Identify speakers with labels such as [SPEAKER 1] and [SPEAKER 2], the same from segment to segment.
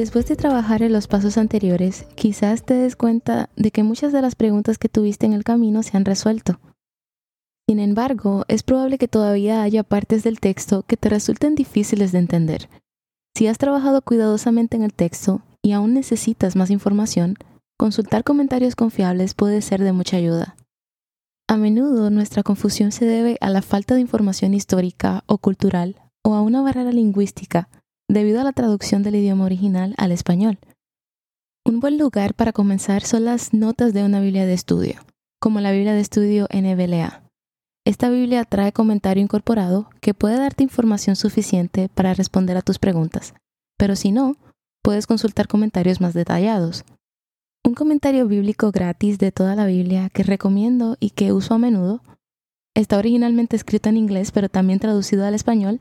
[SPEAKER 1] Después de trabajar en los pasos anteriores, quizás te des cuenta de que muchas de las preguntas que tuviste en el camino se han resuelto. Sin embargo, es probable que todavía haya partes del texto que te resulten difíciles de entender. Si has trabajado cuidadosamente en el texto y aún necesitas más información, consultar comentarios confiables puede ser de mucha ayuda. A menudo nuestra confusión se debe a la falta de información histórica o cultural o a una barrera lingüística debido a la traducción del idioma original al español. Un buen lugar para comenzar son las notas de una Biblia de estudio, como la Biblia de estudio NBLA. Esta Biblia trae comentario incorporado que puede darte información suficiente para responder a tus preguntas, pero si no, puedes consultar comentarios más detallados. Un comentario bíblico gratis de toda la Biblia que recomiendo y que uso a menudo, está originalmente escrito en inglés pero también traducido al español,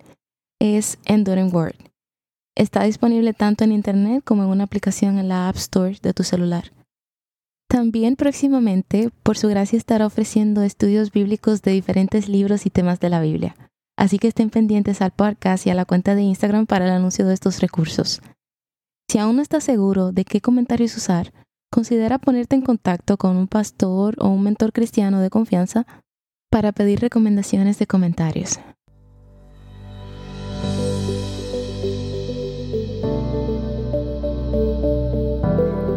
[SPEAKER 1] es Enduring Word Está disponible tanto en Internet como en una aplicación en la App Store de tu celular. También próximamente, por su gracia, estará ofreciendo estudios bíblicos de diferentes libros y temas de la Biblia. Así que estén pendientes al podcast y a la cuenta de Instagram para el anuncio de estos recursos. Si aún no estás seguro de qué comentarios usar, considera ponerte en contacto con un pastor o un mentor cristiano de confianza para pedir recomendaciones de comentarios.